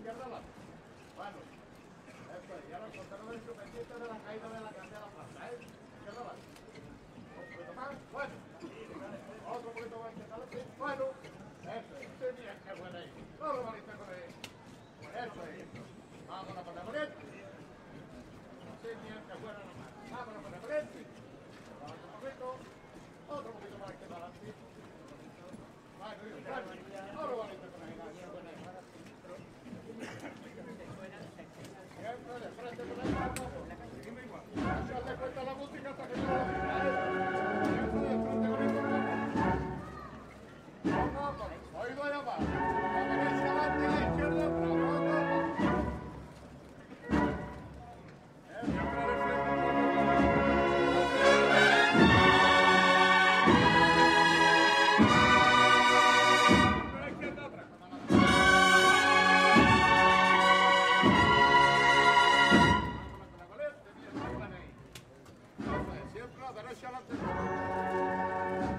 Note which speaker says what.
Speaker 1: izquierda. Bueno, esto es, y ahora encontrarnos el pendiente de la caída de la cantera planta, ¿eh? Izquierda abajo. Un poquito más, bueno. Otro poquito más, izquierda ¿sí? Bueno, esto es, sí, mira qué buena ahí. No lo molesta con él. Pues eso es, vámonos con la. Bravo, bravo.